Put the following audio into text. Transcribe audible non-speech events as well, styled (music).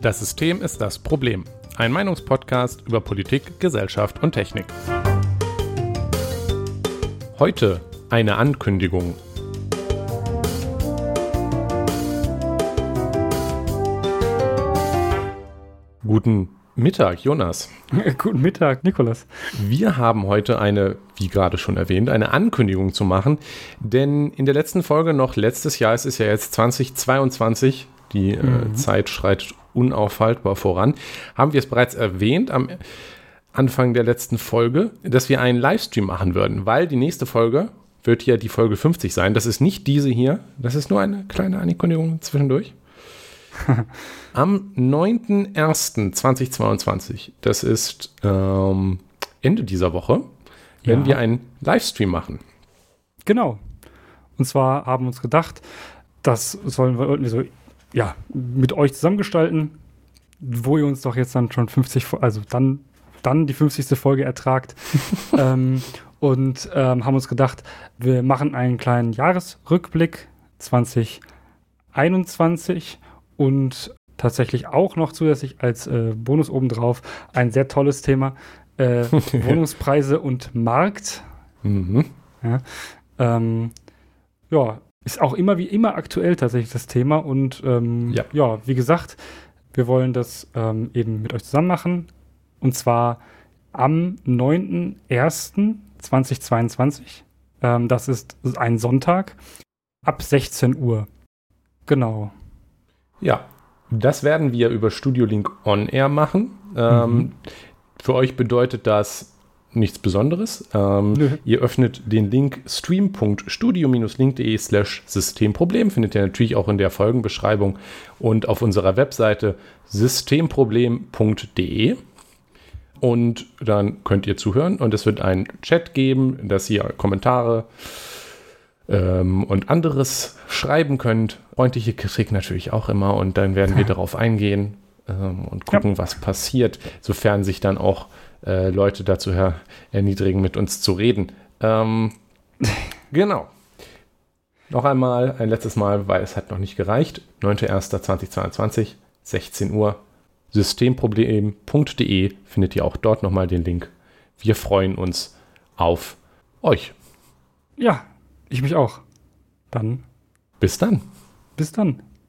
Das System ist das Problem. Ein Meinungspodcast über Politik, Gesellschaft und Technik. Heute eine Ankündigung. Guten Mittag, Jonas. (laughs) Guten Mittag, Nikolas. Wir haben heute eine, wie gerade schon erwähnt, eine Ankündigung zu machen. Denn in der letzten Folge noch letztes Jahr, es ist ja jetzt 2022, die äh, mhm. äh, Zeit schreitet unaufhaltbar voran, haben wir es bereits erwähnt am Anfang der letzten Folge, dass wir einen Livestream machen würden, weil die nächste Folge wird ja die Folge 50 sein. Das ist nicht diese hier, das ist nur eine kleine Ankündigung zwischendurch. (laughs) Am 9.01.2022, das ist ähm, Ende dieser Woche, werden ja. wir einen Livestream machen. Genau. Und zwar haben wir uns gedacht, das sollen wir irgendwie so ja, mit euch zusammengestalten, wo ihr uns doch jetzt dann schon 50, also dann, dann die 50. Folge ertragt. (laughs) ähm, und ähm, haben uns gedacht, wir machen einen kleinen Jahresrückblick 2021 und tatsächlich auch noch zusätzlich als äh, Bonus obendrauf ein sehr tolles Thema: äh, (laughs) Wohnungspreise und Markt. Mhm. Ja, ähm, ja, ist auch immer wie immer aktuell tatsächlich das Thema. Und ähm, ja. ja. wie gesagt, wir wollen das ähm, eben mit euch zusammen machen. Und zwar am 9.01.2022. Ähm, das ist ein Sonntag ab 16 Uhr. Genau. Ja, das werden wir über Studio Link On Air machen. Ähm, mhm. Für euch bedeutet das nichts Besonderes. Ähm, ihr öffnet den Link stream.studio-link.de slash Systemproblem. Findet ihr natürlich auch in der Folgenbeschreibung und auf unserer Webseite systemproblem.de. Und dann könnt ihr zuhören und es wird einen Chat geben, dass ihr Kommentare ähm, und anderes schreiben könnt. Freundliche Kritik natürlich auch immer und dann werden wir darauf eingehen ähm, und gucken, ja. was passiert, sofern sich dann auch äh, Leute dazu her erniedrigen, mit uns zu reden. Ähm, (laughs) genau. Noch einmal, ein letztes Mal, weil es hat noch nicht gereicht. 9.1.2022, 16 Uhr. Systemproblem.de findet ihr auch dort nochmal den Link. Wir freuen uns auf euch. Ja, ich mich auch. Dann. Bis dann. Bis dann.